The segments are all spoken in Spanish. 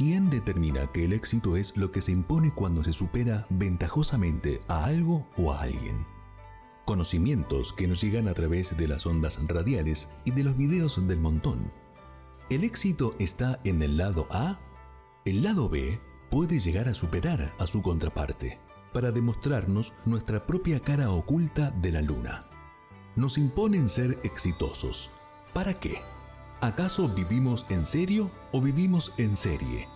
¿Quién determina que el éxito es lo que se impone cuando se supera ventajosamente a algo o a alguien? Conocimientos que nos llegan a través de las ondas radiales y de los videos del montón. ¿El éxito está en el lado A? El lado B puede llegar a superar a su contraparte para demostrarnos nuestra propia cara oculta de la luna. Nos imponen ser exitosos. ¿Para qué? ¿Acaso vivimos en serio o vivimos en serie?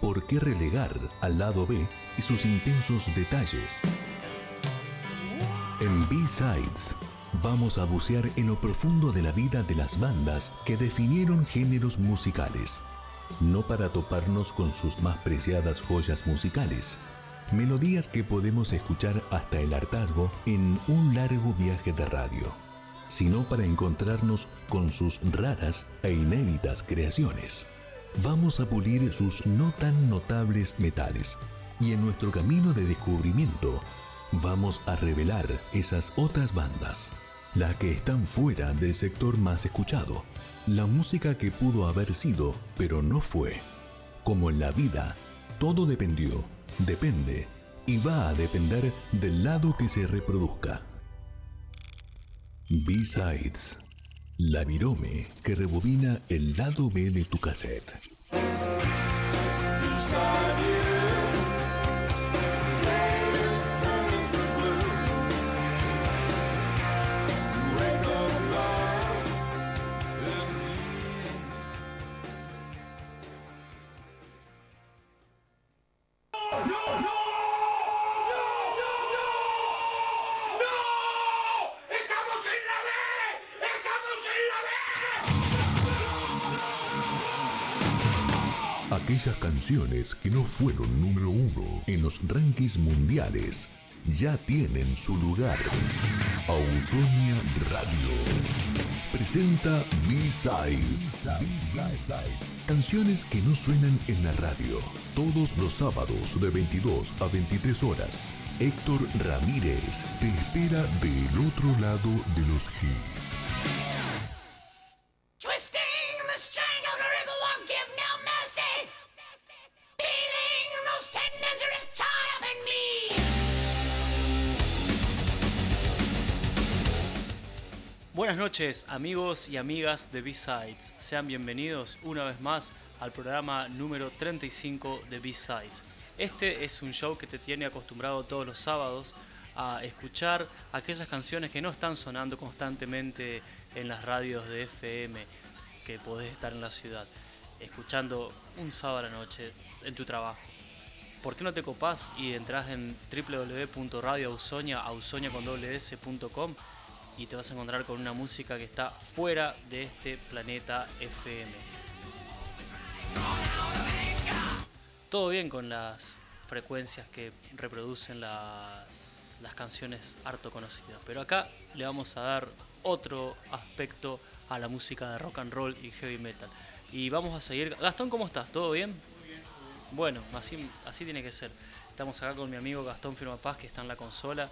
¿Por qué relegar al lado B y sus intensos detalles? En B-Sides vamos a bucear en lo profundo de la vida de las bandas que definieron géneros musicales, no para toparnos con sus más preciadas joyas musicales, melodías que podemos escuchar hasta el hartazgo en un largo viaje de radio, sino para encontrarnos con sus raras e inéditas creaciones. Vamos a pulir sus no tan notables metales y en nuestro camino de descubrimiento vamos a revelar esas otras bandas, las que están fuera del sector más escuchado, la música que pudo haber sido, pero no fue. Como en la vida, todo dependió, depende y va a depender del lado que se reproduzca. B-Sides, la virome que rebobina el lado B de tu cassette. Canciones que no fueron número uno en los rankings mundiales ya tienen su lugar. Ausonia Radio presenta B-Sides. Canciones que no suenan en la radio. Todos los sábados de 22 a 23 horas. Héctor Ramírez te espera del otro lado de los hits. Buenas noches amigos y amigas de B-Sides, sean bienvenidos una vez más al programa número 35 de B-Sides. Este es un show que te tiene acostumbrado todos los sábados a escuchar aquellas canciones que no están sonando constantemente en las radios de FM que podés estar en la ciudad, escuchando un sábado a la noche en tu trabajo. ¿Por qué no te copás y entras en www.radioausonia.com y te vas a encontrar con una música que está fuera de este planeta FM? Todo bien con las frecuencias que reproducen las, las canciones harto conocidas, pero acá le vamos a dar otro aspecto a la música de rock and roll y heavy metal. Y vamos a seguir. Gastón, ¿cómo estás? ¿Todo bien? Bueno, así, así tiene que ser. Estamos acá con mi amigo Gastón Firma Paz, que está en la consola,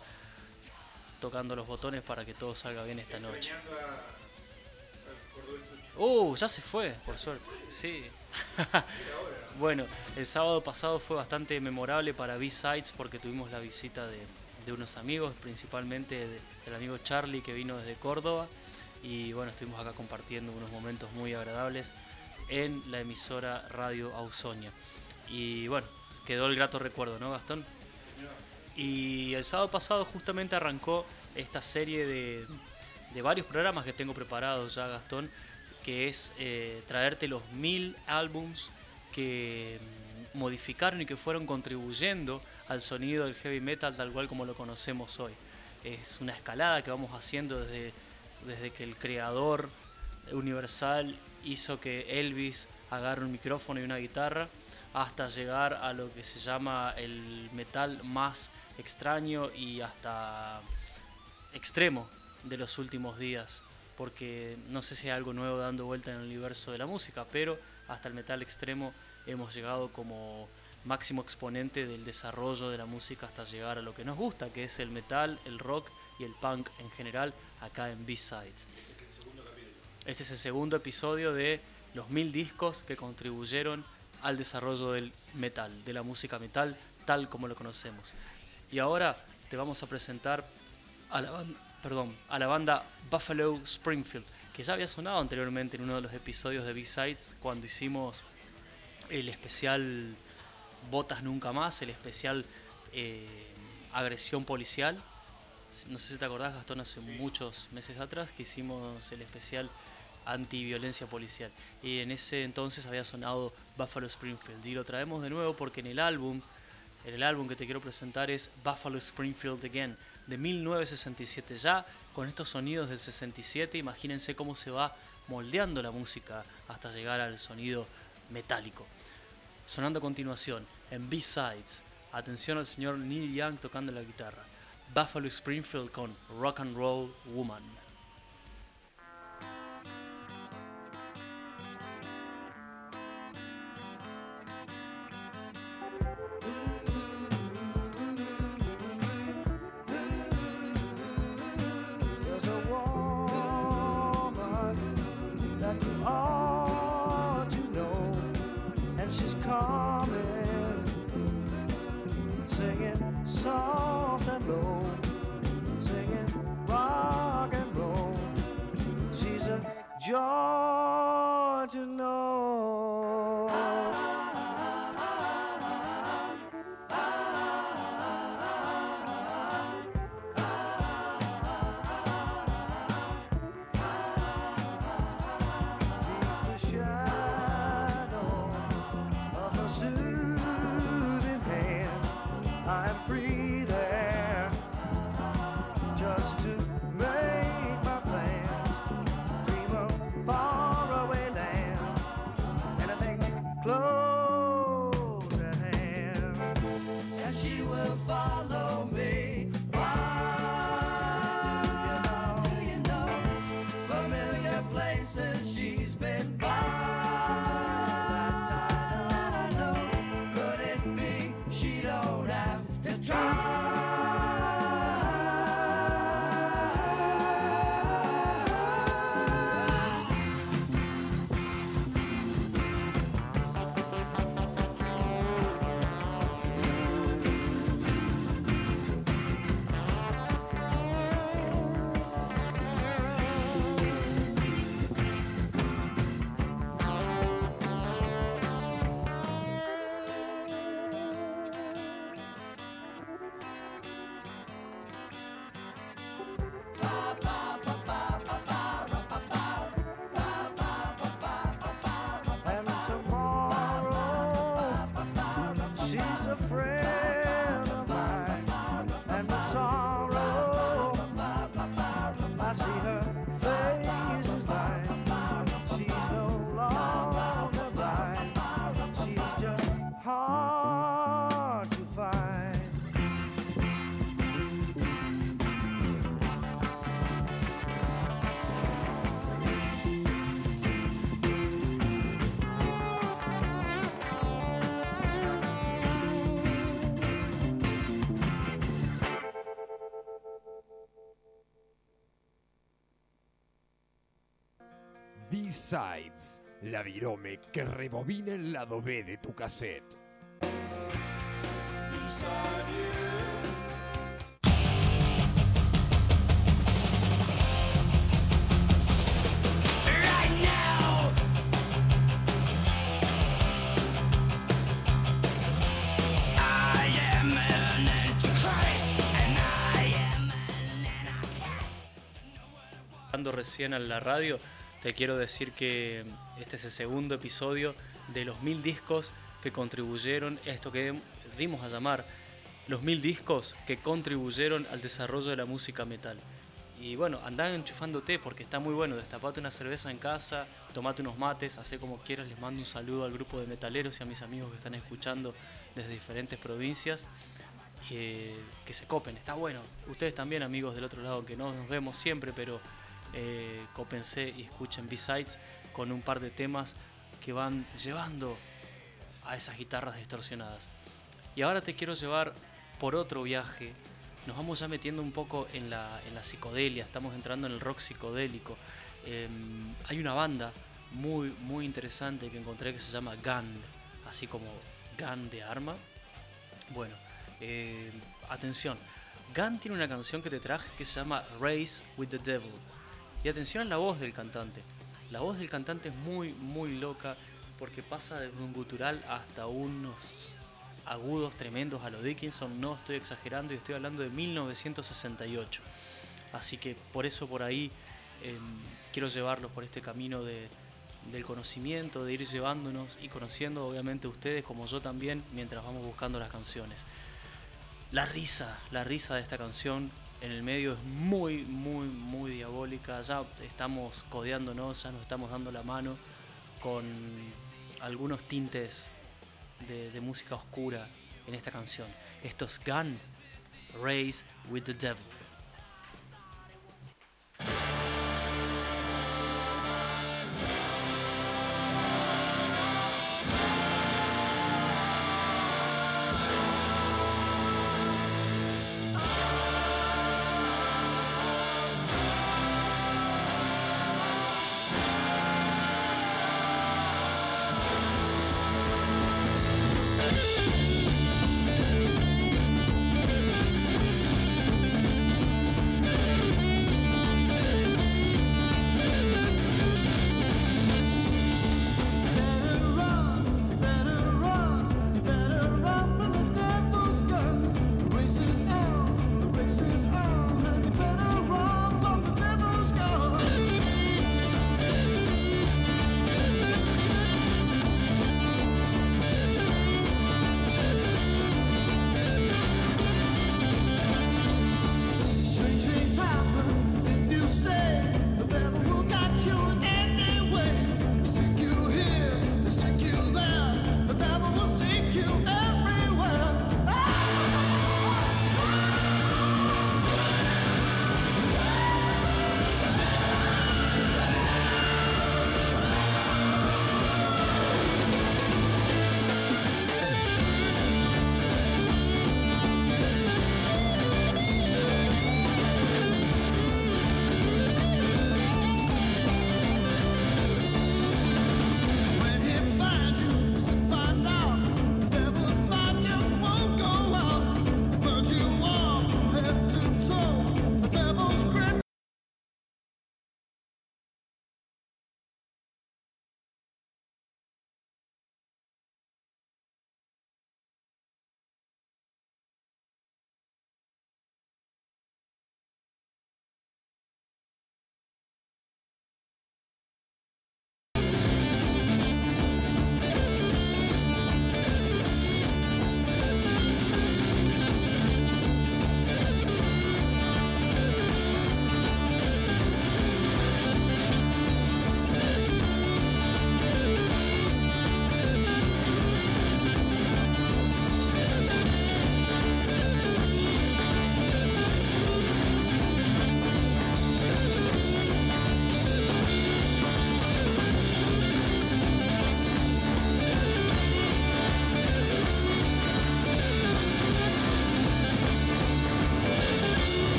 tocando los botones para que todo salga bien esta noche. Uh, ya se fue, por suerte. Sí. bueno, el sábado pasado fue bastante memorable para B-Sides porque tuvimos la visita de, de unos amigos, principalmente de- del amigo Charlie que vino desde Córdoba. Y bueno, estuvimos acá compartiendo unos momentos muy agradables en la emisora Radio Ausonia. Y bueno, quedó el grato recuerdo, ¿no, Gastón? Y el sábado pasado justamente arrancó esta serie de, varios programas que tengo preparados ya, Gastón, que es eh, traerte los mil álbums que mm, modificaron y que fueron contribuyendo al sonido del heavy metal tal cual como lo conocemos hoy. Es una escalada que vamos haciendo desde, desde que el creador universal hizo que Elvis agarre un micrófono y una guitarra hasta llegar a lo que se llama el metal más extraño y hasta extremo de los últimos días, porque no sé si hay algo nuevo dando vuelta en el universo de la música, pero hasta el metal extremo hemos llegado como máximo exponente del desarrollo de la música hasta llegar a lo que nos gusta, que es el metal, el rock y el punk en general acá en B-Sides. Este es el segundo episodio de los mil discos que contribuyeron al desarrollo del metal, de la música metal tal como lo conocemos. Y ahora te vamos a presentar a la, perdón, a la banda Buffalo Springfield, que ya había sonado anteriormente en uno de los episodios de B-Sides cuando hicimos el especial Botas Nunca Más, el especial eh, Agresión Policial. No sé si te acordás, Gastón, hace muchos meses atrás que hicimos el especial antiviolencia policial. Y en ese entonces había sonado Buffalo Springfield. Y lo traemos de nuevo porque en el álbum, en el álbum que te quiero presentar es Buffalo Springfield Again, de 1967. Ya con estos sonidos del 67, imagínense cómo se va moldeando la música hasta llegar al sonido metálico. Sonando a continuación, en B-Sides, atención al señor Neil Young tocando la guitarra. Buffalo Springfield con Rock and Roll Woman. Friend La virome que rebobina el lado B de tu cassette. Recién a la radio, te quiero decir que este es el segundo episodio de los mil discos que contribuyeron, esto que dimos a llamar los mil discos que contribuyeron al desarrollo de la música metal. Y bueno, andá enchufándote porque está muy bueno. Destapate una cerveza en casa, tomate unos mates, hacé como quieras. Les mando un saludo al grupo de metaleros y a mis amigos que están escuchando desde diferentes provincias. eh, que se copen, está bueno. Ustedes también, amigos del otro lado, que no nos vemos siempre, pero eh, cópense y escuchen B-Sides con un par de temas que van llevando a esas guitarras distorsionadas. Y ahora te quiero llevar por otro viaje. Nos vamos ya metiendo un poco en la, en la psicodelia, estamos entrando en el rock psicodélico. Em, hay una banda muy, muy interesante que encontré que se llama Gun, así como Gun de arma. Bueno, eh, atención, Gun tiene una canción que te traje que se llama Race with the Devil. Y atención a la voz del cantante. La voz del cantante es muy, muy loca porque pasa desde un gutural hasta unos agudos tremendos a lo Dickinson. No estoy exagerando y estoy hablando de 1968. Así que por eso por ahí eh, quiero llevarlos por este camino de, del conocimiento, de ir llevándonos y conociendo obviamente ustedes como yo también mientras vamos buscando las canciones. La risa, la risa de esta canción en el medio es muy, muy, muy diabólica. Ya estamos codeándonos, ya nos estamos dando la mano con algunos tintes de, música oscura en esta canción. Esto es Gun, Race with the Devil.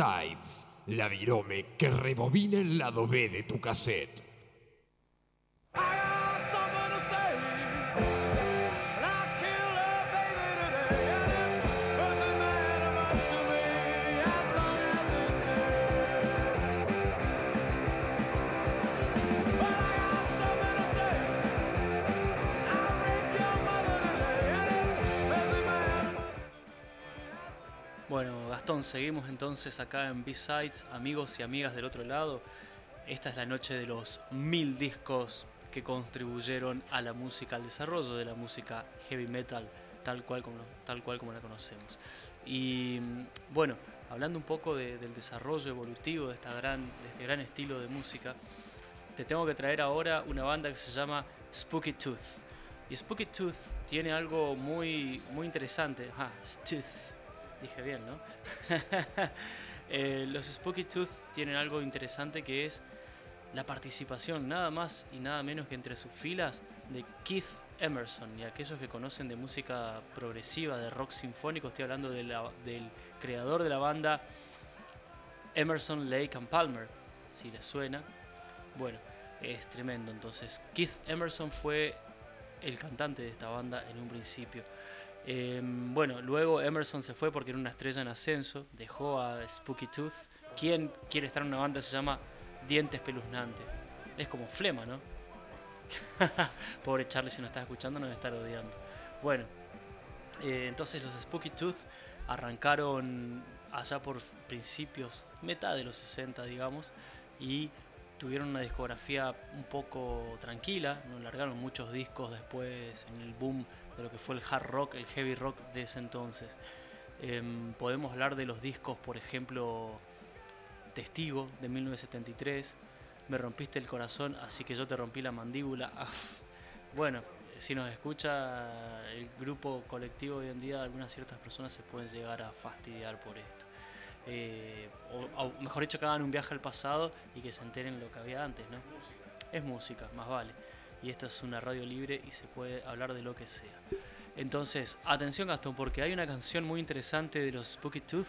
B-Sides, la virome que rebobina el lado B de tu cassette. Seguimos entonces acá en B-Sides, amigos y amigas del otro lado. Esta es la noche de los mil discos que contribuyeron a la música, al desarrollo de la música heavy metal, tal cual como, tal cual como la conocemos. Y mm, bueno, hablando un poco de- del desarrollo evolutivo de, esta gran, de este gran estilo de música, te tengo que traer ahora una banda que se llama Spooky Tooth. Y Spooky Tooth tiene algo muy, muy interesante. Ah, Tooth. Dije bien, ¿no? Eh, los Spooky Tooth tienen algo interesante que es la participación nada más y nada menos que entre sus filas de Keith Emerson y aquellos que conocen de música progresiva, de rock sinfónico, estoy hablando de la- del creador de la banda Emerson, Lake and Palmer, si les suena. Bueno, es tremendo. Entonces, Keith Emerson fue el cantante de esta banda en un principio. Eh, bueno, luego Emerson se fue porque era una estrella en ascenso, dejó a Spooky Tooth. Quien quiere estar en una banda se llama Diente Espeluznante. Es como flema, ¿no? Pobre Charlie, si nos está escuchando, nos estar odiando. Bueno, eh, entonces los Spooky Tooth arrancaron allá por principios, mitad de los 60, digamos, y tuvieron una discografía un poco tranquila, no largaron muchos discos después en el boom de lo que fue el hard rock, el heavy rock de ese entonces. Em, podemos hablar de los discos, por ejemplo, Testigo de 1973, Me rompiste el corazón, así que yo te rompí la mandíbula. Ah, Bueno, si nos escucha el grupo colectivo hoy en día, algunas ciertas personas se pueden llegar a fastidiar por esto. Eh, o, o mejor dicho, que hagan un viaje al pasado y que se enteren lo que había antes, ¿no? Es música, más vale. Y esto es una radio libre y se puede hablar de lo que sea. Entonces, atención Gastón, porque hay una canción muy interesante de los Spooky Tooth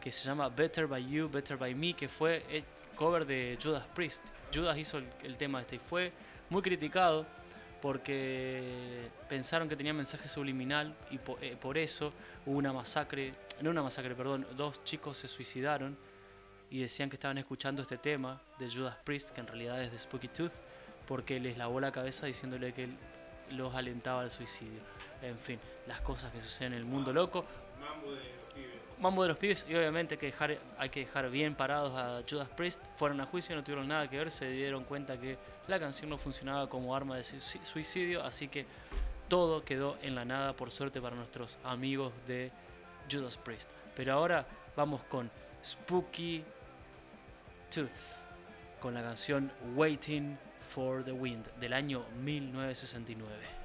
que se llama Better by You, Better by Me, que fue el cover de Judas Priest. Judas hizo el, tema este y fue muy criticado porque pensaron que tenía mensaje subliminal y po- eh, por eso hubo una masacre, no una masacre, perdón, dos chicos se suicidaron y decían que estaban escuchando este tema de Judas Priest, que en realidad es de Spooky Tooth, porque les lavó la cabeza diciéndole que los alentaba al suicidio. En fin, las cosas que suceden en el mundo loco. Mambo de los pibes y obviamente hay que dejar, hay que dejar bien parados a Judas Priest. Fueron a juicio, no tuvieron nada que ver, se dieron cuenta que la canción no funcionaba como arma de suici- suicidio, así que todo quedó en la nada por suerte para nuestros amigos de Judas Priest. Pero ahora vamos con Spooky Tooth, con la canción Waiting for the Wind del año 1969.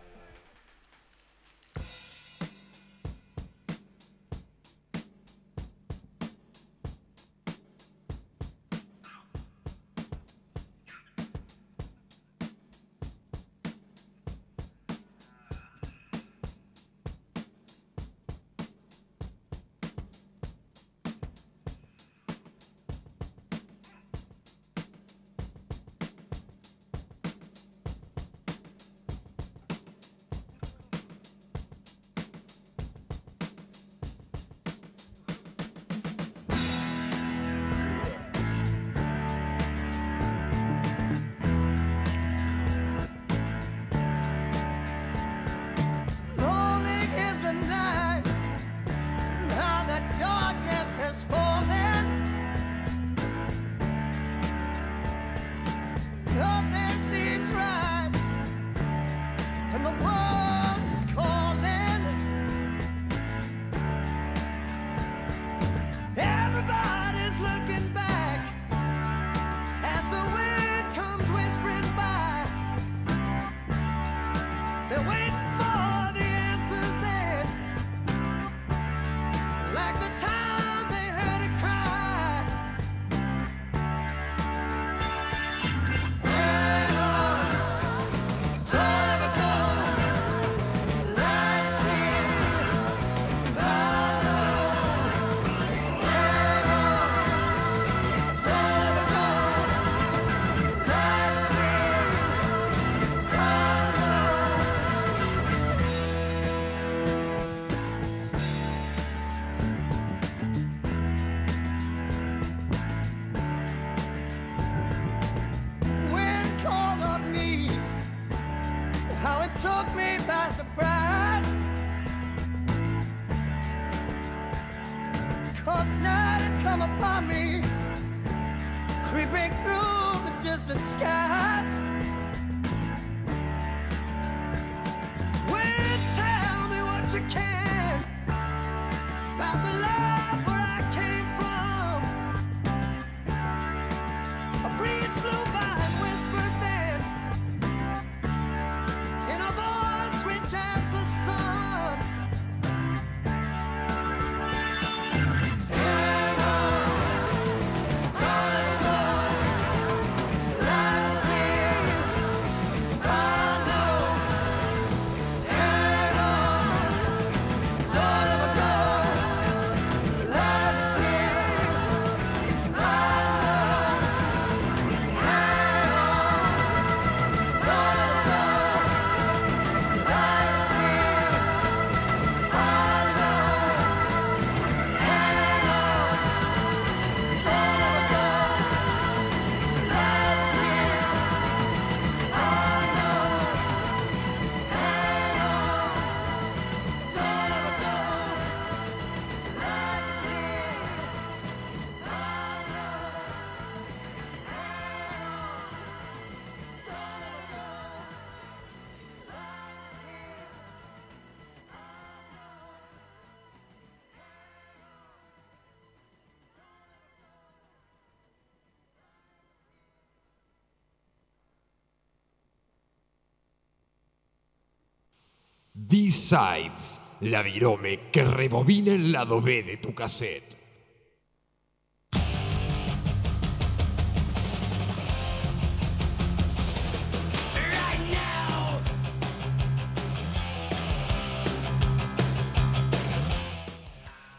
B-Sides, la virome que rebobina el lado B de tu cassette.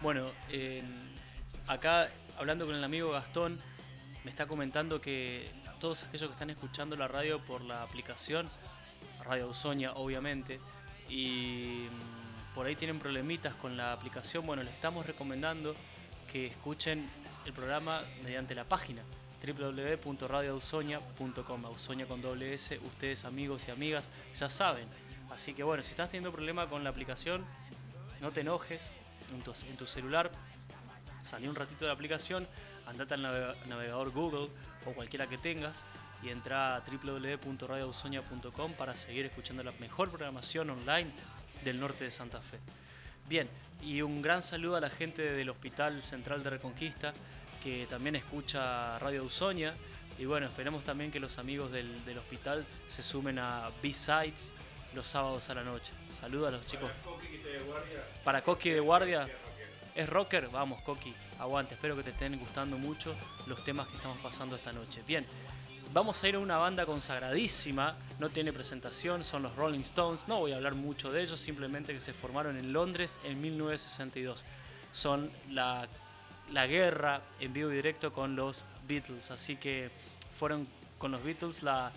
Bueno, eh, acá hablando con el amigo Gastón, me está comentando que todos aquellos que están escuchando la radio por la aplicación, Radio Ausonia obviamente, y mm, por ahí tienen problemitas con la aplicación, bueno, les estamos recomendando que escuchen el programa mediante la página www.radioausonia.com, Ausonia con ustedes amigos y amigas ya saben. Así que bueno, si estás teniendo problema con la aplicación, no te enojes en tu, en tu celular, salí un ratito de la aplicación, andate al navega- navegador Google o cualquiera que tengas y entra a www.radioausonia.com para seguir escuchando la mejor programación online del norte de Santa Fe. Bien, y un gran saludo a la gente del Hospital Central de Reconquista que también escucha Radio Ausonia. Y bueno, esperemos también que los amigos del, del hospital se sumen a B-Sides los sábados a la noche. Saludos a los chicos. Para Coqui de Guardia. ¿Es rocker? Vamos, Coqui, aguante. Espero que te estén gustando mucho los temas que estamos pasando esta noche. Bien, vamos a ir a una banda consagradísima. No tiene presentación, son los Rolling Stones. No voy a hablar mucho de ellos, simplemente que se formaron en Londres en 1962. Son la, la guerra en vivo y directo con los Beatles. Así que fueron con los Beatles la,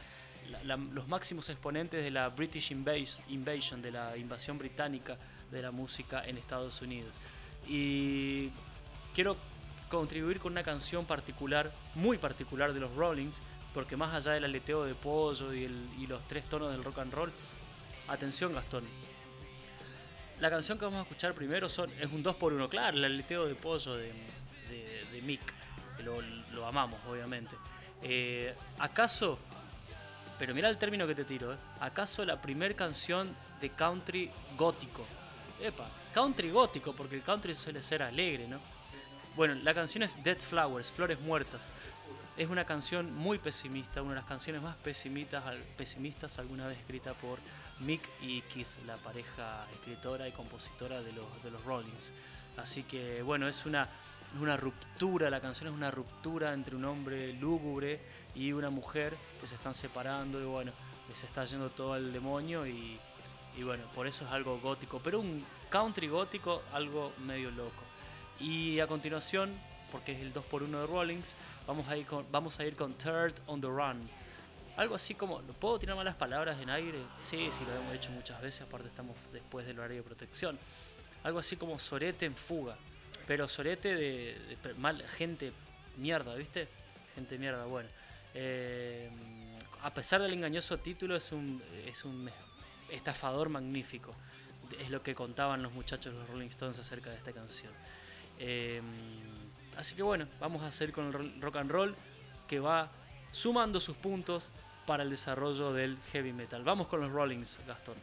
la- los máximos exponentes de la British Invas- Invasion, de la invasión británica de la música en Estados Unidos. Y quiero contribuir con una canción particular, muy particular de los Rollings, porque más allá del aleteo de pollo y, los tres tonos del rock and roll, atención Gastón, la canción que vamos a escuchar primero es un 2x1, claro, el aleteo de pollo de, Mick, lo, amamos obviamente. Eh, ¿Acaso, pero mira el término que te tiro, eh, ¿acaso la primer canción de country gótico? Epa, country gótico, porque el country suele ser alegre, ¿no? Bueno, la canción es Dead Flowers, Flores Muertas. Es una canción muy pesimista, una de las canciones más pesimistas, pesimistas alguna vez escrita por Mick y Keith, la pareja escritora y compositora de los, de los Rollins. Así que bueno, es una, una ruptura, la canción es una ruptura entre un hombre lúgubre y una mujer que se están separando y bueno, se está yendo todo al demonio y, y bueno, por eso es algo gótico, pero un country gótico, algo medio loco. Y a continuación, porque es el 2x1 de Rollings, vamos a ir con, vamos a ir con Third on the Run. Algo así como, ¿lo puedo tirar malas palabras en aire? Sí, sí, lo hemos hecho muchas veces, aparte estamos después del horario de protección. Algo así como Sorete en fuga, pero Sorete de, mal, gente mierda, ¿viste? Gente mierda, bueno. Eh, a pesar del engañoso título, es un, es un estafador magnífico. Es lo que contaban los muchachos de los Rolling Stones acerca de esta canción. Eh, Así que bueno, vamos a seguir con el rock and roll que va sumando sus puntos para el desarrollo del heavy metal. Vamos con los Rollings, Gastón.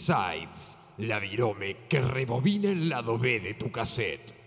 Sides, la virome que rebobina el lado B de tu cassette.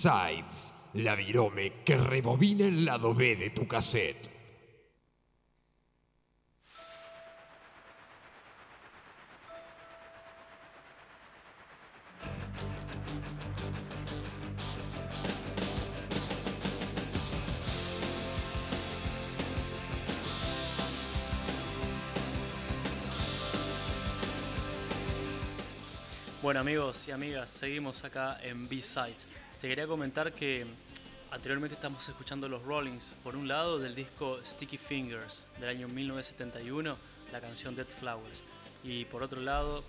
B-Sides, la virome que rebobina el lado B de tu cassette. Bueno amigos y amigas, seguimos acá en B-Sides. Te quería comentar que anteriormente estamos escuchando los Rollings, por un lado del disco Sticky Fingers del año 1971, la canción Dead Flowers, y por otro lado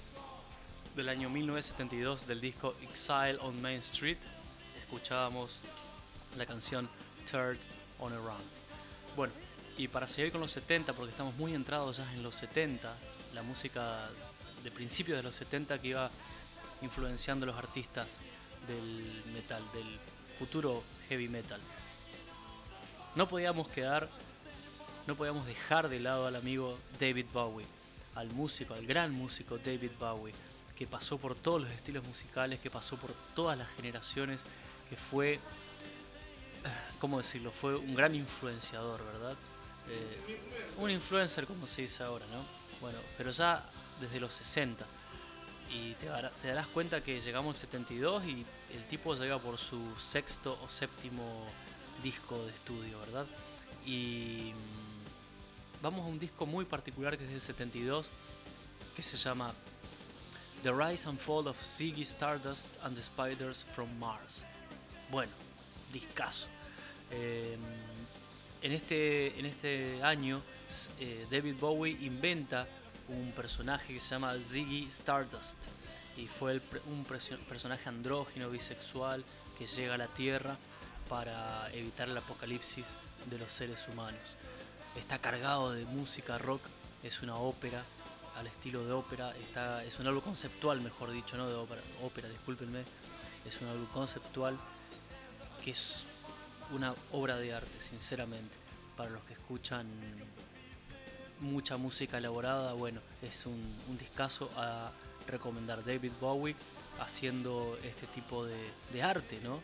del año 1972 del disco Exile on Main Street, escuchábamos la canción Third on a Run. Bueno, y para seguir con los 70, porque estamos muy entrados ya en los 70, la música de principios de los 70 que iba influenciando a los artistas del metal, del futuro heavy metal. No podíamos quedar, no podíamos dejar de lado al amigo David Bowie, al músico, al gran músico David Bowie, que pasó por todos los estilos musicales, que pasó por todas las generaciones, que fue, ¿cómo decirlo? Fue un gran influenciador, ¿verdad? Eh, un influencer, como se dice ahora, ¿no? Bueno, pero ya desde los 60 y te, dará- te darás cuenta que llegamos al 72 y el tipo llega por su sexto o séptimo disco de estudio, ¿verdad? Y mm, vamos a un disco muy particular que es del 72 que se llama The Rise and Fall of Ziggy Stardust and the Spiders from Mars. Bueno, discazo. Eh, en, este, en este año, eh, David Bowie inventa un personaje que se llama Ziggy Stardust y fue un personaje andrógino, bisexual, que llega a la Tierra para evitar el apocalipsis de los seres humanos. Está cargado de música rock, es una ópera, al estilo de ópera, está, es un álbum conceptual, mejor dicho, no de ópera, ópera, discúlpenme, es un álbum conceptual que es una obra de arte, sinceramente, para los que escuchan mucha música elaborada, bueno, es un, un discazo a recomendar. David Bowie haciendo este tipo de, de arte, ¿no?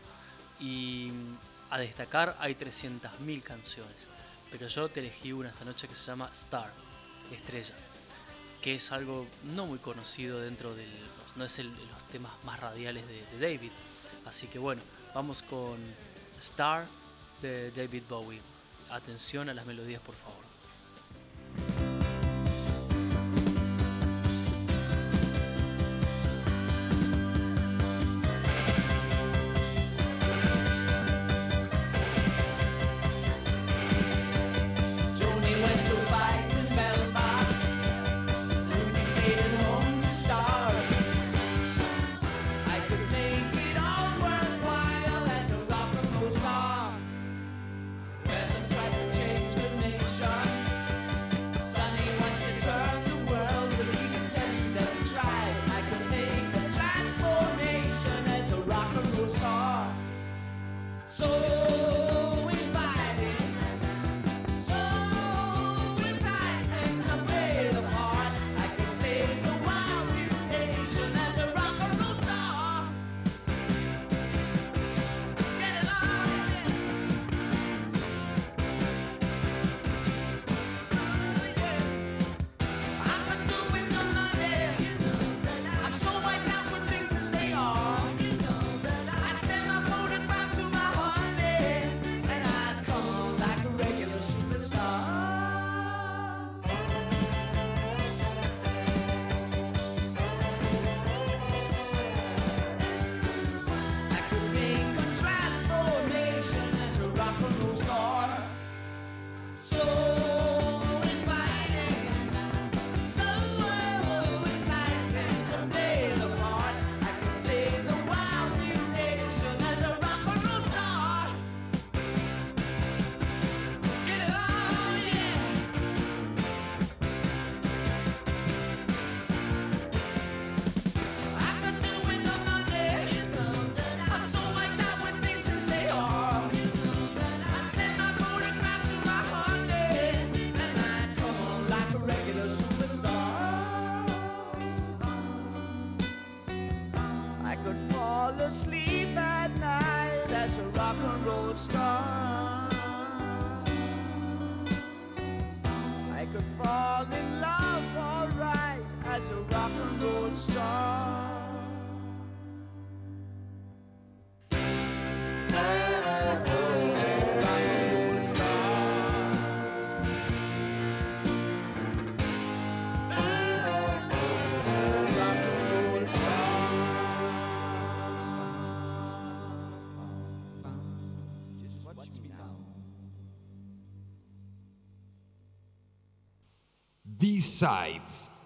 Y a destacar hay 300.000 canciones, pero yo te elegí una esta noche que se llama Star, Estrella, que es algo no muy conocido dentro del... no es el- los temas más radiales de, de David. Así que bueno, vamos con Star de David Bowie. Atención a las melodías, por favor.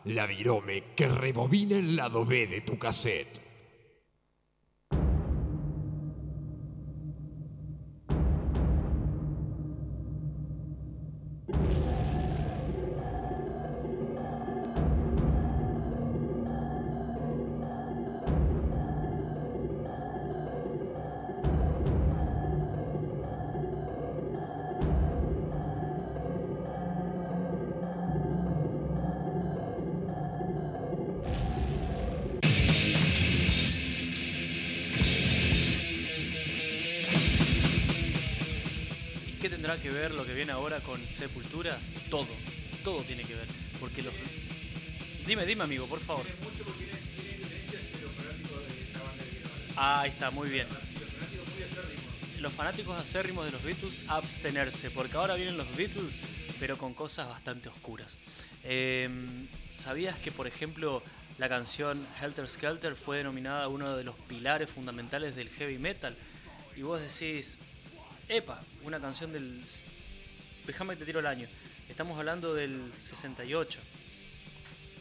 La virome que rebobina el lado B de tu cassette. Qué tendrá que ver lo que viene ahora con Sepultura? Todo, todo tiene que ver. Porque los. Dime, dime, amigo, por favor. Ah, ahí está, muy bien. Los fanáticos acérrimos de los Beatles, abstenerse, porque ahora vienen los Beatles, pero con cosas bastante oscuras. Eh, ¿Sabías que, por ejemplo, la canción Helter Skelter fue denominada uno de los pilares fundamentales del heavy metal? Y vos decís, Epa, una canción del. Déjame que te tiro el año. Estamos hablando del 68.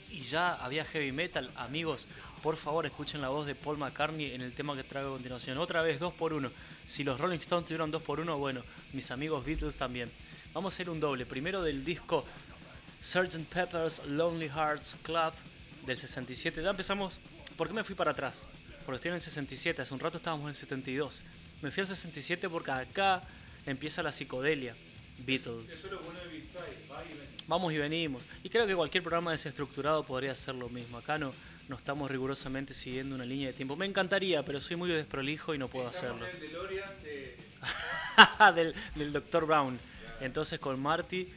Y ya había heavy metal. Amigos, por favor escuchen la voz de Paul McCartney en el tema que traigo a continuación. Otra vez, 2 por 1 Si los Rolling Stones tuvieron 2 por 1 bueno, mis amigos Beatles también. Vamos a hacer un doble. Primero del disco Sgt. Pepper's Lonely Hearts Club del 67. Ya empezamos. ¿Por qué me fui para atrás? Porque estoy en el 67. Hace un rato estábamos en el 72. Me fui al 67 porque acá empieza la psicodelia. Beatles. Vamos y venimos. Y creo que cualquier programa desestructurado podría hacer lo mismo. Acá no, no estamos rigurosamente siguiendo una línea de tiempo. Me encantaría, pero soy muy desprolijo y no puedo hacerlo. del, del Dr. Brown. Entonces con Marty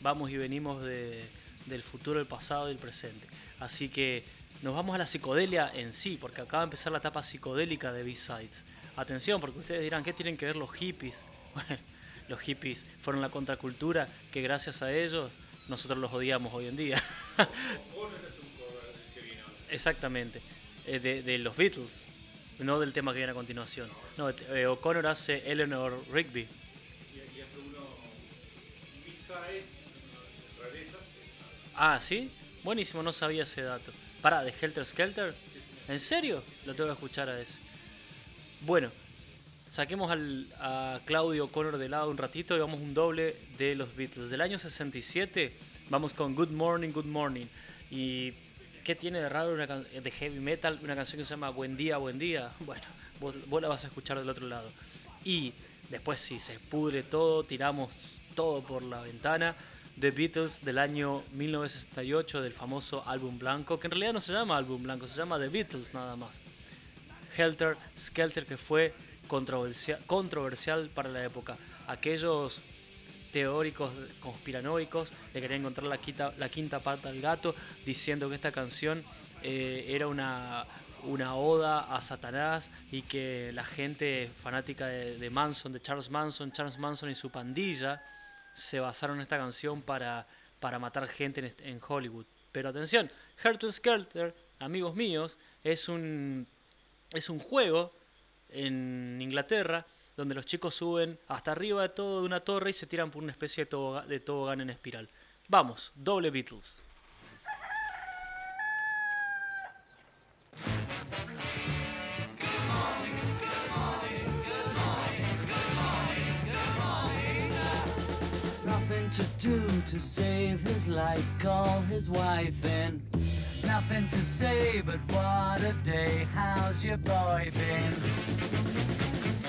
vamos y venimos de- del futuro, el pasado y el presente. Así que nos vamos a la psicodelia en sí, porque acaba de empezar la etapa psicodélica de B-Sides. Atención, porque ustedes dirán, ¿qué tienen que ver los hippies? Bueno, los hippies fueron la contracultura que gracias a ellos nosotros los odiamos hoy en día. Exactamente, eh, de, de los Beatles, no del tema que viene a continuación. No, eh, O'Connor hace Eleanor Rigby. Ah, ¿sí? Buenísimo, no sabía ese dato. Para, ¿de Helter Skelter? ¿En serio? Lo tengo que escuchar a ese. Bueno, saquemos al, a Claudio Connor de lado un ratito y vamos un doble de los Beatles. Del año 67 vamos con Good Morning, Good Morning. ¿Y qué tiene de raro una de heavy metal una canción que se llama Buen Día, Buen Día? Bueno, vos, vos la vas a escuchar del otro lado. Y después si se pudre todo, tiramos todo por la ventana. The Beatles del año 1968 del famoso álbum blanco, que en realidad no se llama álbum blanco, se llama The Beatles nada más. Helter Skelter que fue controversia- controversial para la época. Aquellos teóricos conspiranoicos le querían encontrar la quinta, la quinta pata al gato diciendo que esta canción eh, era una, una oda a Satanás y que la gente fanática de, Manson, de Charles Manson, Charles Manson y su pandilla se basaron en esta canción para, para matar gente en, en Hollywood. Pero atención, Helter Skelter, amigos míos, es un es un juego en Inglaterra donde los chicos suben hasta arriba de todo de una torre y se tiran por una especie de, tobogán en espiral. Vamos, doble Beatles. To do to save his life, call his wife in. Nothing to say, but what a day, how's your boy been?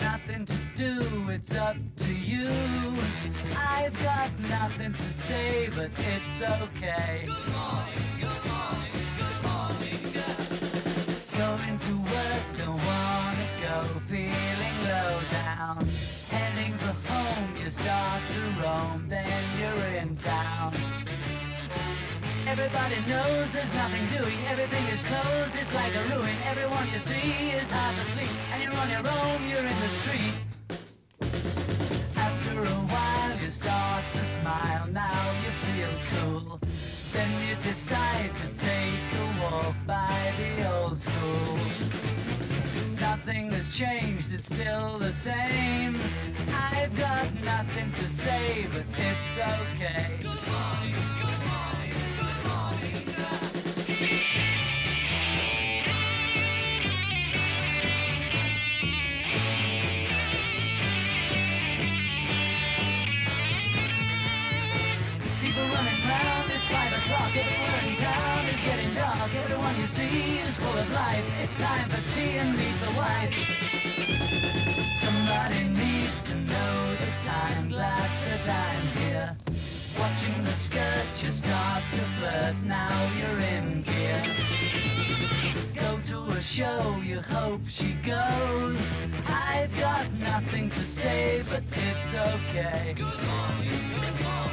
Nothing to do, it's up to you. I've got nothing to say, but it's okay. Good morning, good morning, good morning, girl. Going to work, don't wanna go, feeling low down. Heading for home, you start to roam, then you're in town. Everybody knows there's nothing doing, everything is closed, it's like a ruin. Everyone you see is half asleep, and you're on your own, you're in the street. After a while, you start to smile, now you feel cool. Then you decide to take a walk by the old school. Nothing has changed, it's still the same. I've got nothing to say, but it's okay. Sea is full of life. It's time for tea and meet the wife. Somebody needs to know the time. Glad that I'm here. Watching the skirt, you start to flirt. Now you're in gear. Go to a show, you hope she goes. I've got nothing to say, but it's okay. Good morning, good morning.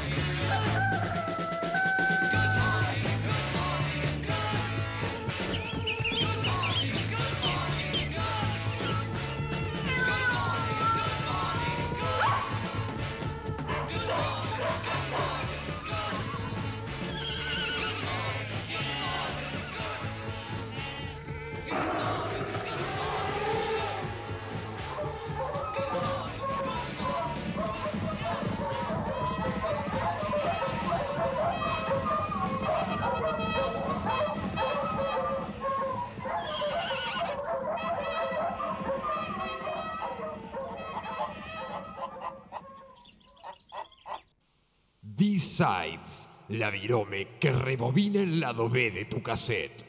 Sides, la virome que rebobina el lado B de tu cassette.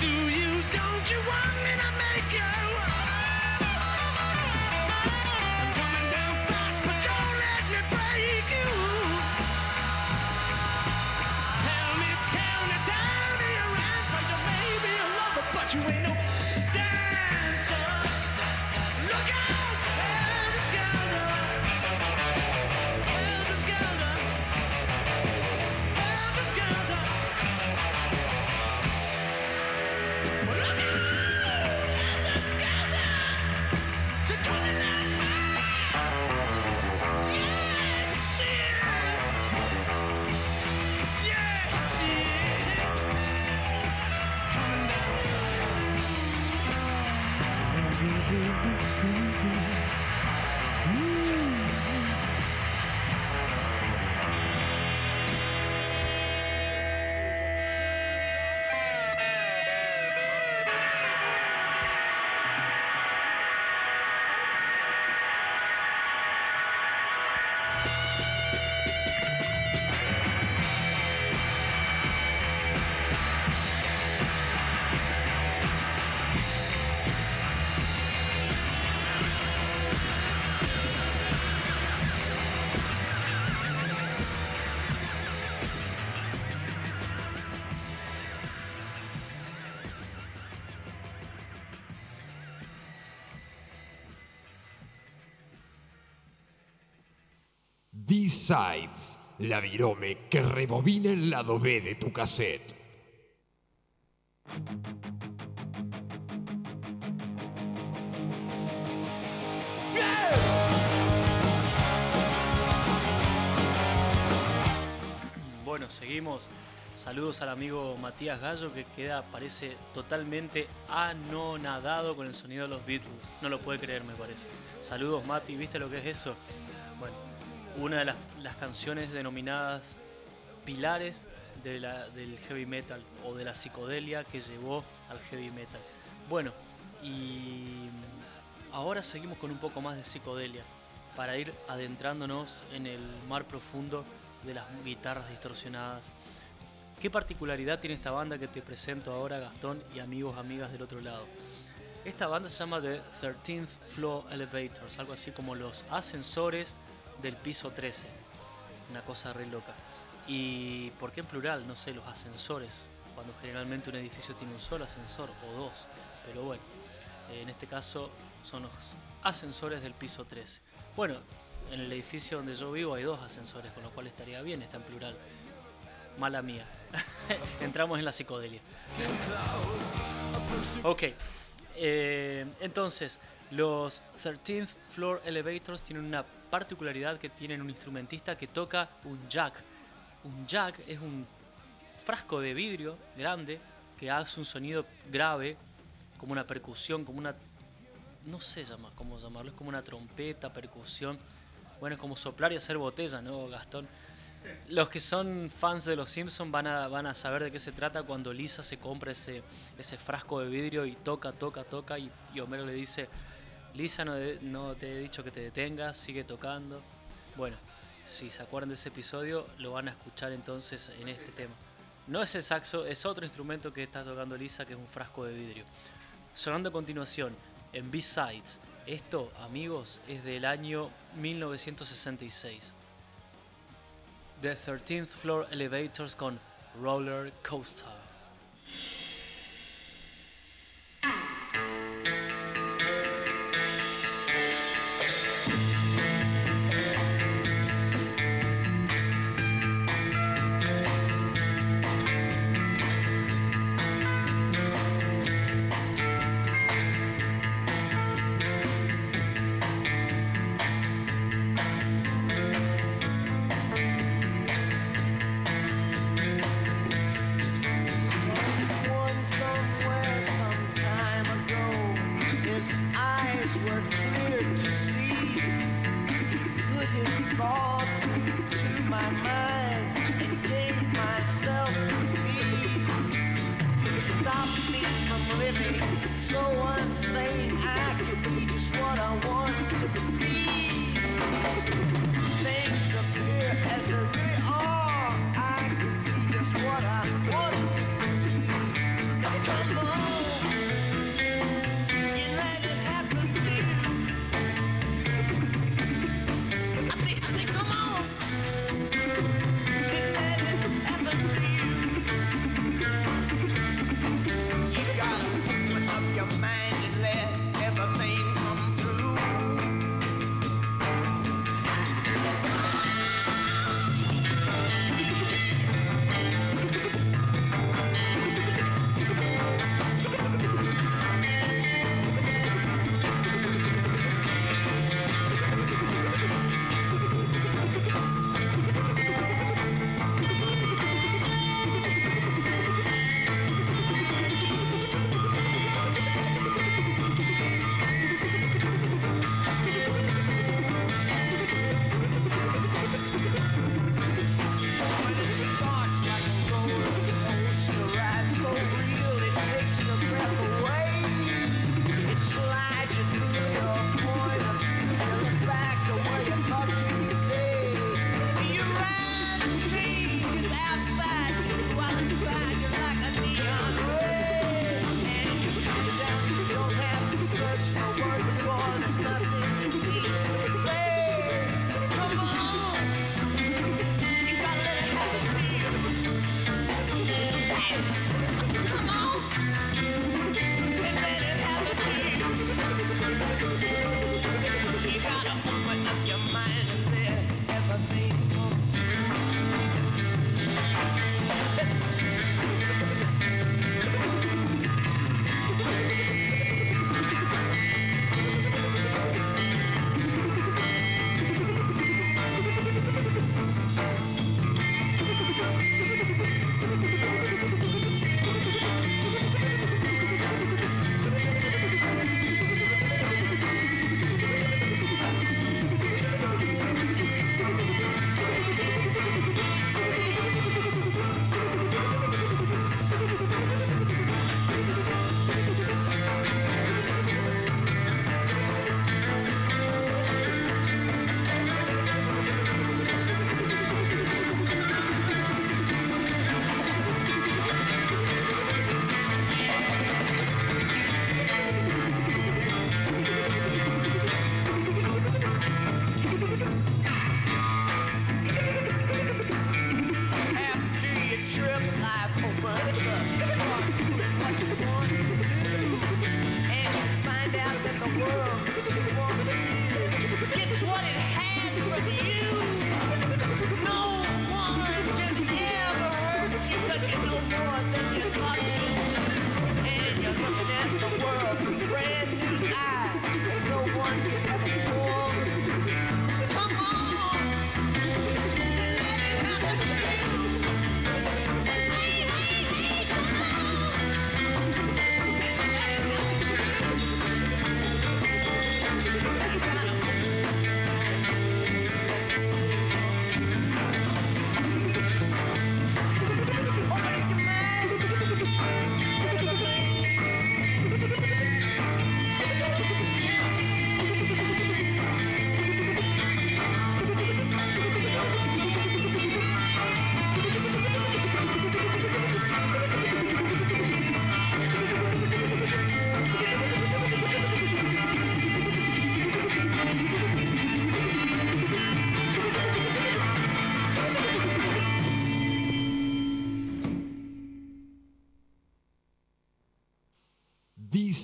do you, don't you want me to B-Sides, la virome que rebobina el lado B de tu cassette. Bueno, seguimos. Saludos al amigo Matías Gallo que queda, parece totalmente anonadado con el sonido de los Beatles. No lo puede creer, me parece. Saludos, Mati. ¿Viste lo que es eso? Una de las, canciones denominadas pilares de la- del heavy metal o de la psicodelia que llevó al heavy metal. Bueno, y ahora seguimos con un poco más de psicodelia para ir adentrándonos en el mar profundo de las guitarras distorsionadas. ¿Qué particularidad tiene esta banda que te presento ahora, Gastón y amigos, amigas del otro lado? Esta banda se llama The 13th Floor Elevators, algo así como los ascensores del piso 13. Una cosa re loca. ¿Y por qué en plural? No sé, los ascensores, cuando generalmente un edificio tiene un solo ascensor o dos. Pero bueno, en este caso son los ascensores del piso 13. Bueno, en el edificio donde yo vivo hay dos ascensores, con lo cual estaría bien, está en plural. Mala mía. Entramos en la psicodelia. Ok. eh, entonces, los 13th Floor Elevators tienen una particularidad que tienen un instrumentista que toca un jack. Un jack es un frasco de vidrio grande que hace un sonido grave, como una percusión, como una... No sé cómo llamarlo, es como una trompeta, percusión. Bueno, es como soplar y hacer botella, ¿no, Gastón? Los que son fans de los Simpsons van a, van a saber de qué se trata cuando Lisa se compra ese, ese frasco de vidrio y toca, toca, toca y, y Homero le dice, Lisa, no, te he dicho que te detengas, sigue tocando. Bueno, si se acuerdan de ese episodio, lo van a escuchar entonces en este tema. No es el saxo, es otro instrumento que está tocando Lisa, que es un frasco de vidrio. Sonando a continuación, en B-Sides. Esto, amigos, es del año 1966. The 13th Floor Elevators con Roller Coaster.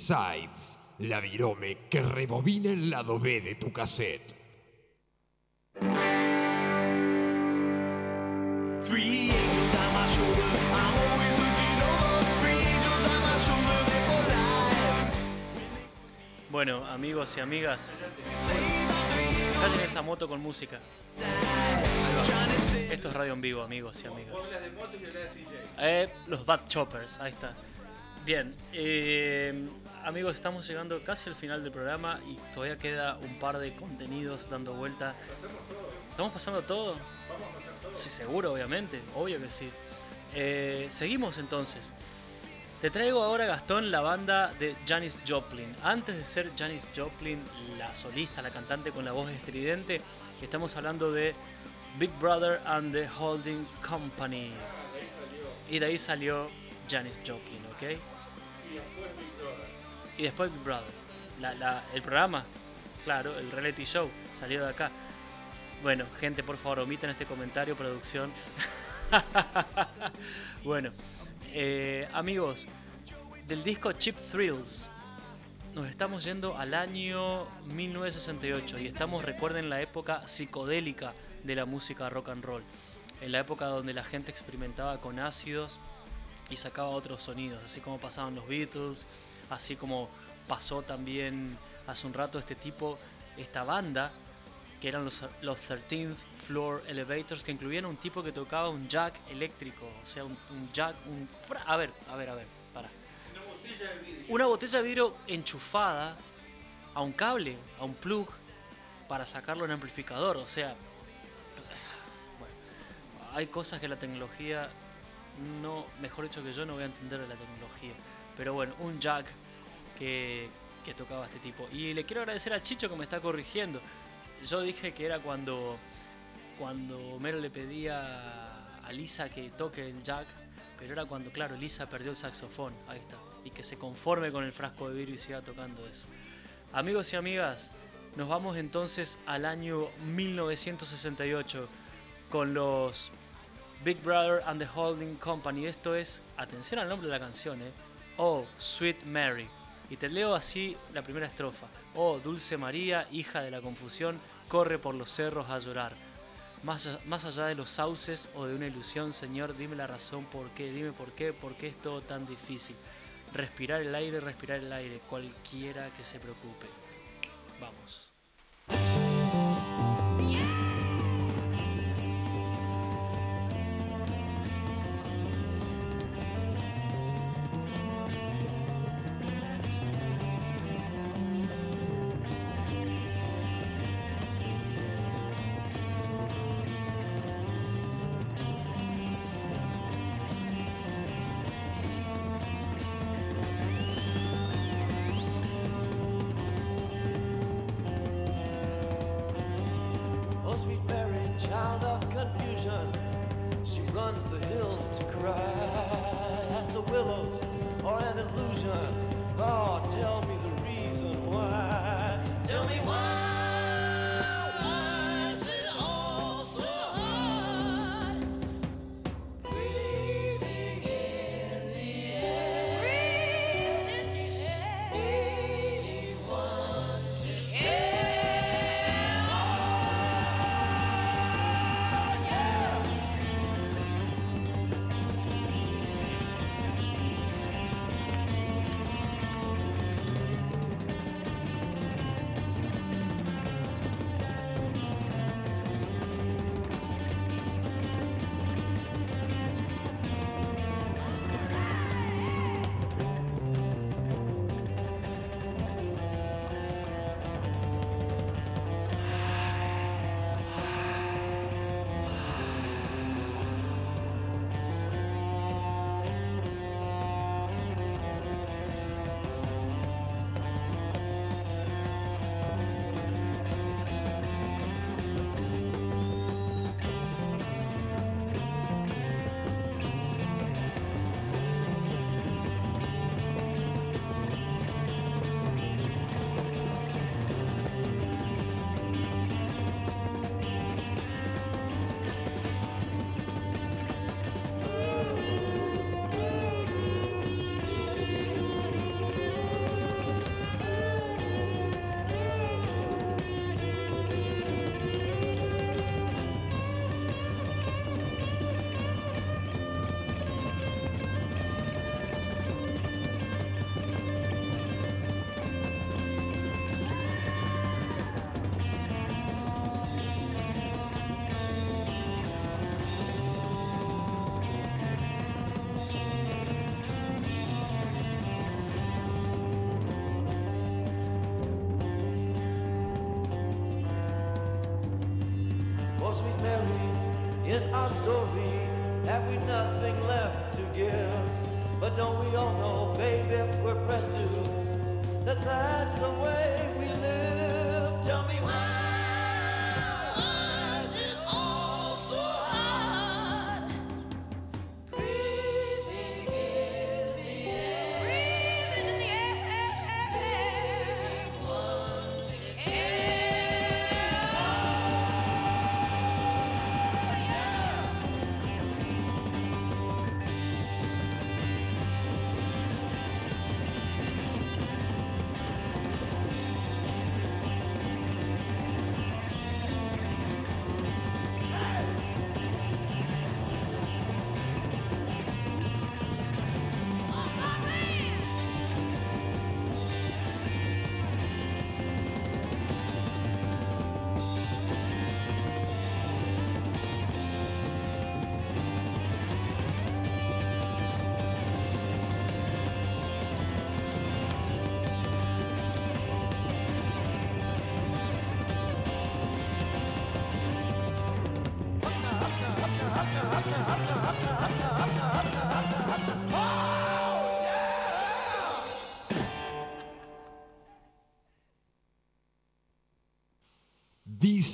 B-Sides, la virome que rebobina el lado B de tu cassette. Bueno, amigos y amigas, callen esa moto con música. Esto es radio en vivo, amigos y amigas. Eh, los Bad Choppers, ahí está. Bien, eh, amigos, estamos llegando casi al final del programa y todavía queda un par de contenidos dando vuelta. ¿Estamos pasando todo? Sí, seguro, obviamente, obvio que sí. Eh, seguimos entonces. Te traigo ahora, Gastón, la banda de Janis Joplin. Antes de ser Janis Joplin, la solista, la cantante con la voz estridente, estamos hablando de Big Brother and the Holding Company. Y de ahí salió Janis Joplin, ¿ok? Y después Big Brother. La- la- el programa, claro, el reality show, salió de acá. Bueno, gente, por favor, omiten este comentario, producción. bueno, eh, amigos, del disco Chip Thrills, nos estamos yendo al año 1968 y estamos, recuerden, la época psicodélica de la música rock and roll. En la época donde la gente experimentaba con ácidos y sacaba otros sonidos, así como pasaban los Beatles, así como pasó también hace un rato este tipo, esta banda, que eran los, los 13th Floor Elevators, que incluían un tipo que tocaba un jack eléctrico, o sea, un, jack, un... A ver, a ver, a ver, para. Una botella de vidrio enchufada a un cable, a un plug, para sacarlo en amplificador, o sea... Bueno, hay cosas que la tecnología no, mejor dicho que yo no voy a entender de la tecnología. Pero bueno, un jack que, que tocaba este tipo. Y le quiero agradecer a Chicho que me está corrigiendo. Yo dije que era cuando, cuando Homero le pedía a Lisa que toque el jack, pero era cuando, claro, Lisa perdió el saxofón. Ahí está. Y que se conforme con el frasco de vidrio y siga tocando eso. Amigos y amigas, nos vamos entonces al año 1968 con los Big Brother and the Holding Company. Esto es, atención al nombre de la canción, ¿eh? Oh, Sweet Mary. Y te leo así la primera estrofa. Oh, Dulce María, hija de la confusión, corre por los cerros a llorar. Más, más allá de los sauces o de una ilusión, Señor, dime la razón por qué, dime por qué, por qué es todo tan difícil. Respirar el aire, respirar el aire, cualquiera que se preocupe. Vamos. She the hills to cry. As the willows are an illusion, oh, tell me the reason why. Tell me why.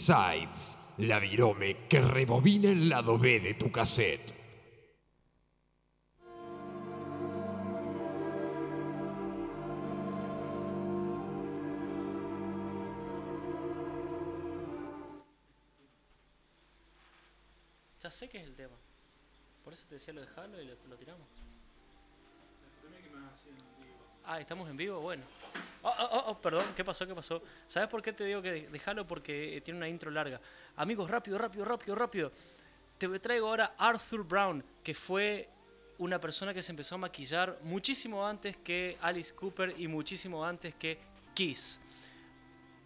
B-Sides, la virome que rebobina el lado B de tu cassette. Ya sé que es el tema. Por eso te decía lo de Halo y lo, lo tiramos. Que me. Ah, ¿estamos en vivo? Bueno. Oh, oh, oh, oh, perdón, ¿qué pasó? ¿Qué pasó? ¿Sabes por qué te digo que déjalo? Porque eh, tiene una intro larga. Amigos, rápido, rápido, rápido, rápido. Te traigo ahora Arthur Brown, que fue una persona que se empezó a maquillar muchísimo antes que Alice Cooper y muchísimo antes que Kiss.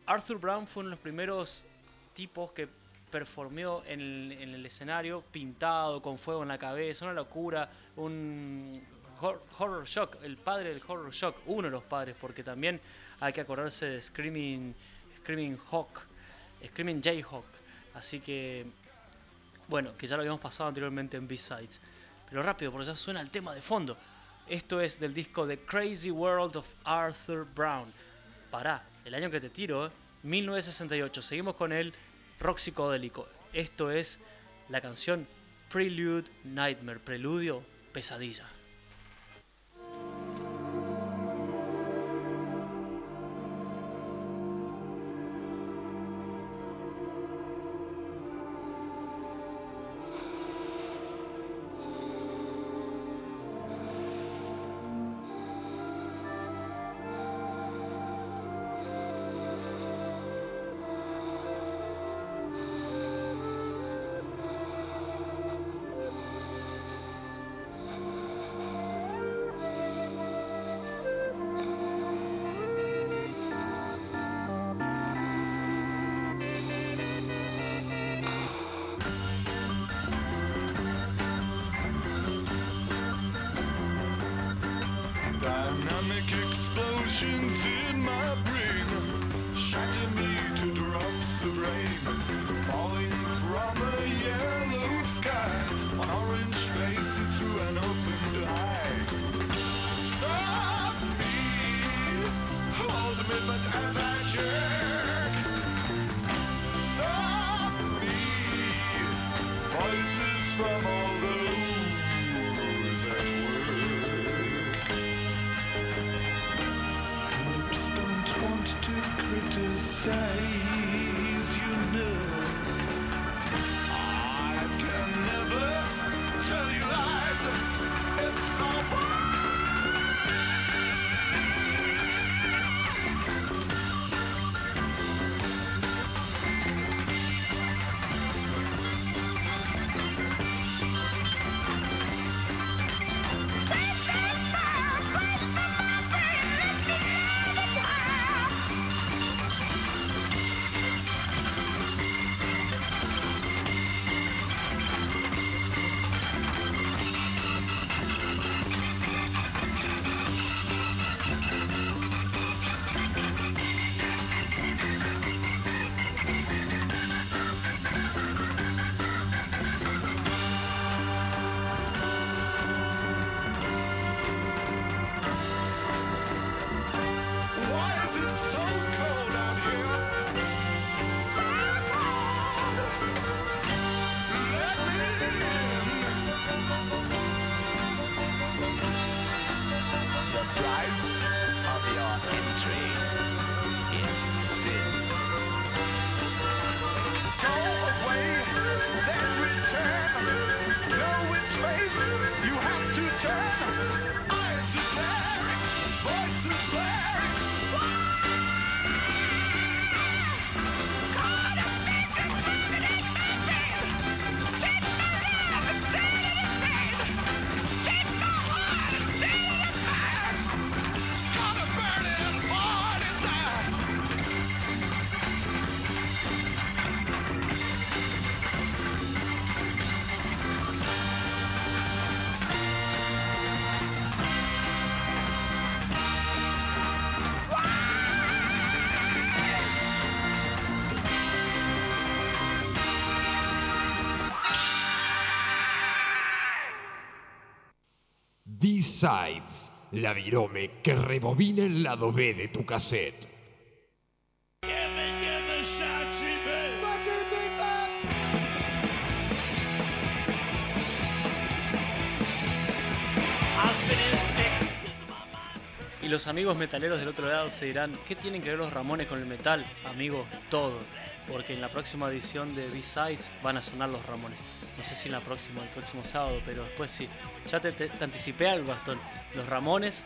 Arthur Brown fue uno de los primeros tipos que performeó en en el escenario pintado, con fuego en la cabeza, una locura, un hor- horror shock, el padre del horror shock, uno de los padres, porque también hay que acordarse de Screaming, Screaming Hawk, Screaming Jayhawk, así que bueno, que ya lo habíamos pasado anteriormente en B-Sides. Pero rápido, porque ya suena el tema de fondo. Esto es del disco The Crazy World of Arthur Brown. Pará, el año que te tiro, ¿eh? 1968. Seguimos con el rock psicodélico. Esto es la canción Prelude Nightmare, preludio pesadilla. B-Sides, la virome que rebobina el lado B de tu cassette. Y los amigos metaleros del otro lado se dirán, ¿qué tienen que ver los Ramones con el metal? Amigos, todo. Porque en la próxima edición de B-Sides van a sonar los Ramones. No sé si en la próxima, el próximo sábado, pero después sí. Ya te, te- te anticipé algo, Gastón. Los Ramones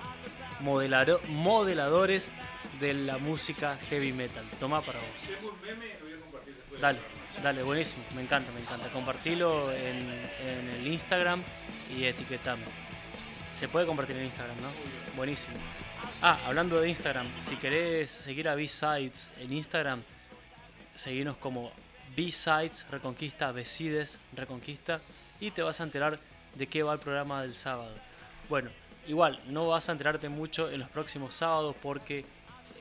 modelaro- modeladores de la música heavy metal. Toma para vos. Dale, dale, buenísimo, me encanta, me encanta. Compartilo en, en el Instagram y etiquetame. Se puede compartir en Instagram, ¿no? Buenísimo. Ah, hablando de Instagram, si querés seguir a B-Sides en Instagram, seguinos como B-Sides Reconquista, Besides Reconquista y te vas a enterar de qué va el programa del sábado. Bueno, igual, no vas a enterarte mucho en los próximos sábados porque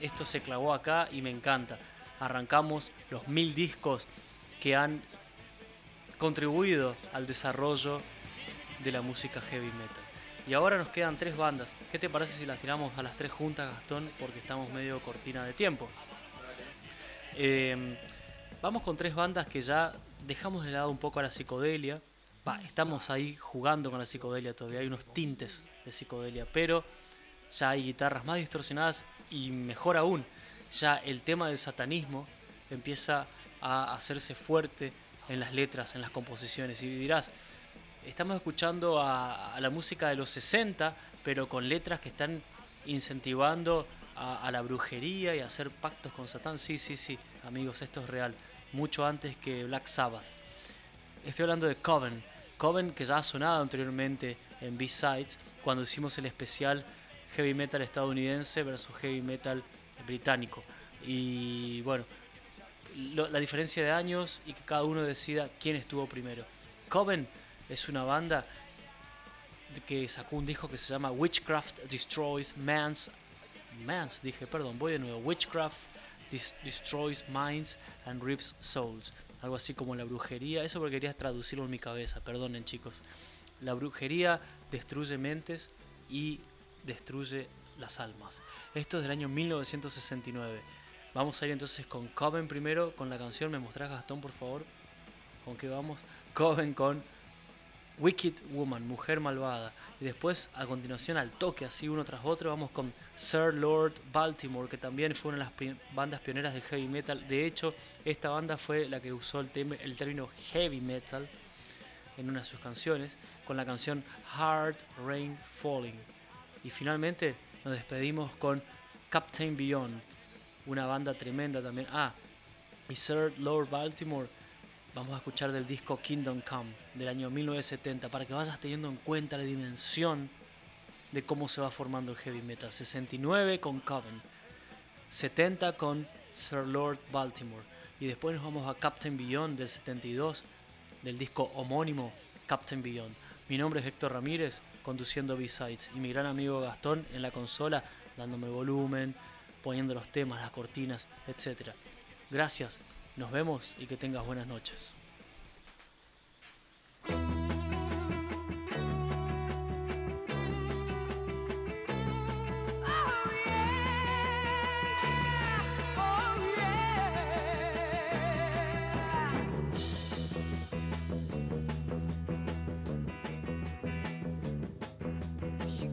esto se clavó acá y me encanta. Arrancamos los mil discos que han contribuido al desarrollo de la música heavy metal. Y ahora nos quedan tres bandas. ¿Qué te parece si las tiramos a las tres juntas, Gastón? Porque estamos medio cortina de tiempo. Eh, vamos con tres bandas que ya dejamos de lado un poco a la psicodelia. Va, estamos ahí jugando con la psicodelia todavía. Hay unos tintes de psicodelia, pero ya hay guitarras más distorsionadas y mejor aún, ya el tema del satanismo empieza a hacerse fuerte en las letras, en las composiciones. Y dirás, estamos escuchando a, a la música de los 60, pero con letras que están incentivando a, a la brujería y a hacer pactos con Satán. Sí, sí, sí, amigos, esto es real. Mucho antes que Black Sabbath. Estoy hablando de Coven. Coven que ya ha sonado anteriormente en B-Sides cuando hicimos el especial heavy metal estadounidense versus heavy metal británico. Y bueno, la diferencia de años y que cada uno decida quién estuvo primero. Coven es una banda que sacó un disco que se llama Witchcraft Destroys Man's Man's, dije, perdón, voy de nuevo. Witchcraft Destroys Minds and Rips Souls. Algo así como la brujería. Eso porque quería traducirlo en mi cabeza, perdonen chicos. La brujería destruye mentes y destruye las almas. Esto es del año 1969. Vamos a ir entonces con Coven primero, con la canción. ¿Me mostrás Gastón, por favor? ¿Con qué vamos? Coven con Wicked Woman, Mujer Malvada. Y después, a continuación, al toque, así uno tras otro, vamos con Sir Lord Baltimore, que también fue una de las bandas pioneras del heavy metal. De hecho, esta banda fue la que usó el término heavy metal en una de sus canciones, con la canción Hard Rain Falling. Y finalmente nos despedimos con Captain Beyond, una banda tremenda también. Ah, y Sir Lord Baltimore vamos a escuchar del disco Kingdom Come del año 1970 para que vayas teniendo en cuenta la dimensión de cómo se va formando el heavy metal. 69 con Coven, 70 con Sir Lord Baltimore y después nos vamos a Captain Beyond del 72 del disco homónimo Captain Beyond. Mi nombre es Héctor Ramírez conduciendo B-Sides y mi gran amigo Gastón en la consola dándome volumen, poniendo los temas, las cortinas, etc. Gracias, nos vemos y que tengas buenas noches.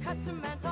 Cuts man's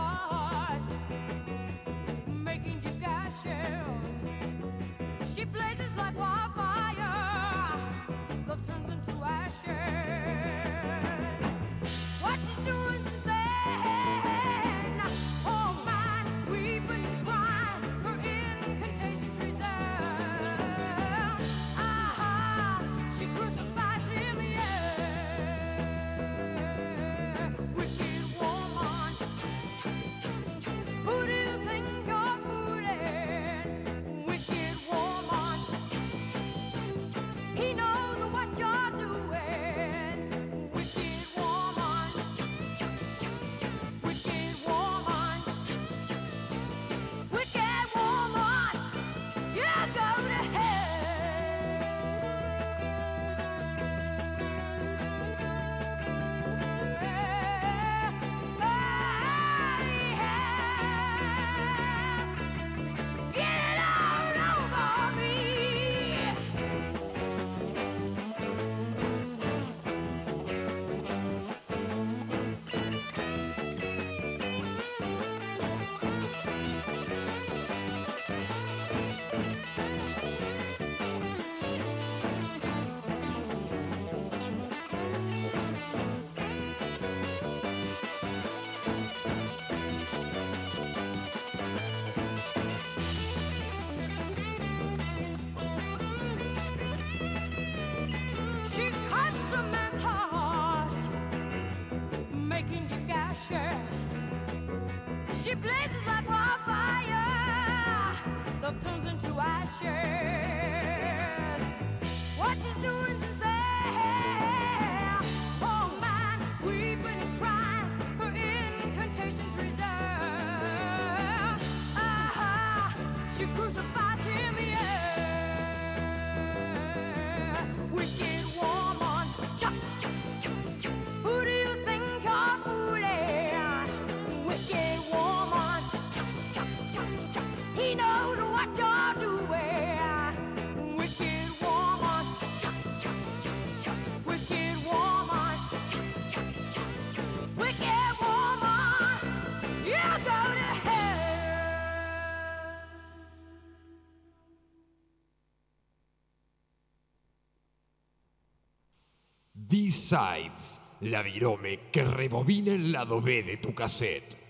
Sides, la virome que rebobina el lado B de tu cassette.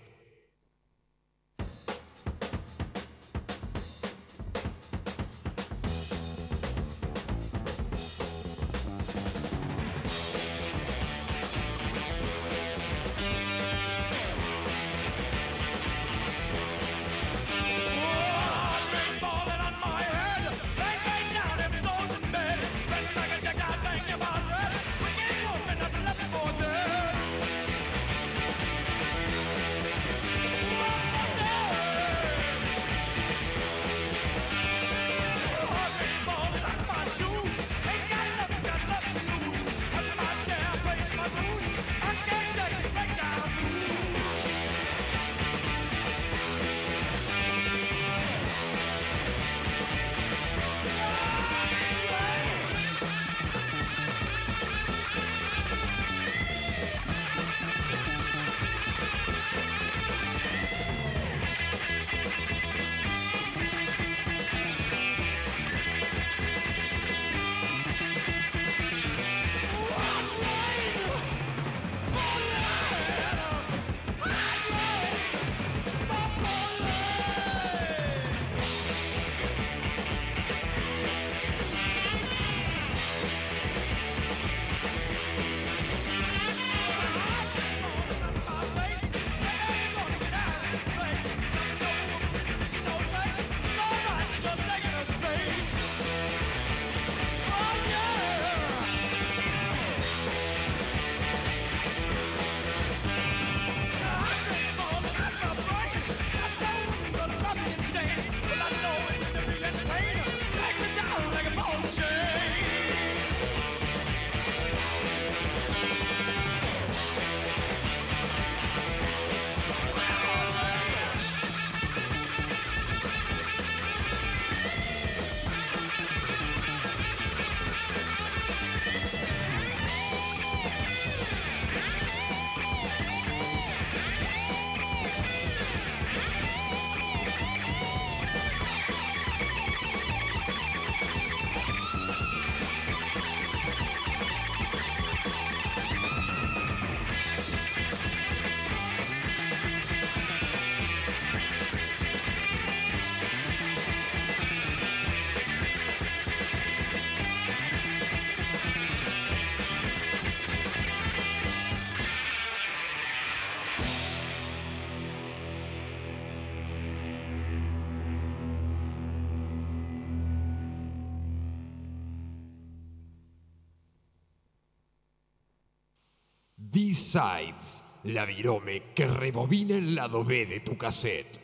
B-Sides, la virome que rebobina el lado B de tu cassette.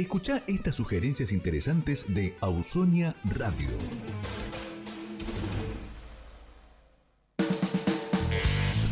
Escucha estas sugerencias interesantes de Ausonia Radio.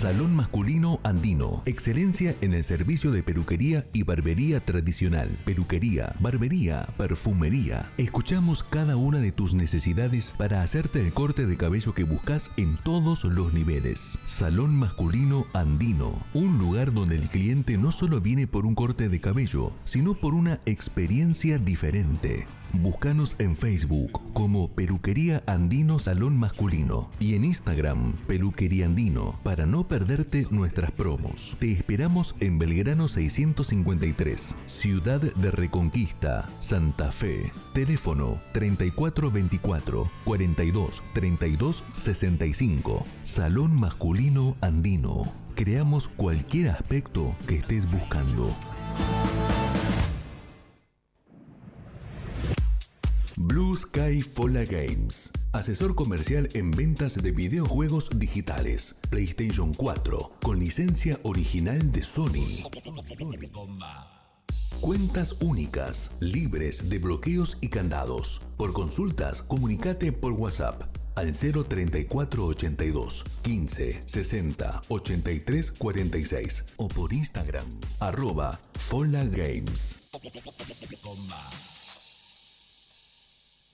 Salón Masculino Andino. Excelencia en el servicio de peluquería y barbería tradicional. Peluquería, barbería, perfumería. Escuchamos cada una de tus necesidades para hacerte el corte de cabello que buscas en todos los niveles. Salón Masculino Andino. Un lugar donde el cliente no solo viene por un corte de cabello, sino por una experiencia diferente. Búscanos en Facebook como Peluquería Andino Salón Masculino y en Instagram Peluquería Andino para no perderte nuestras promos. Te esperamos en Belgrano 653, Ciudad de Reconquista, Santa Fe. Teléfono 3424 42 32 65. Salón Masculino Andino. Creamos cualquier aspecto que estés buscando. Fola Games, asesor comercial en ventas de videojuegos digitales, PlayStation 4, con licencia original de Sony. Cuentas únicas, libres de bloqueos y candados. Por consultas, comunicate por WhatsApp al 03482 15 60 83 46 o por Instagram arroba Fola Games.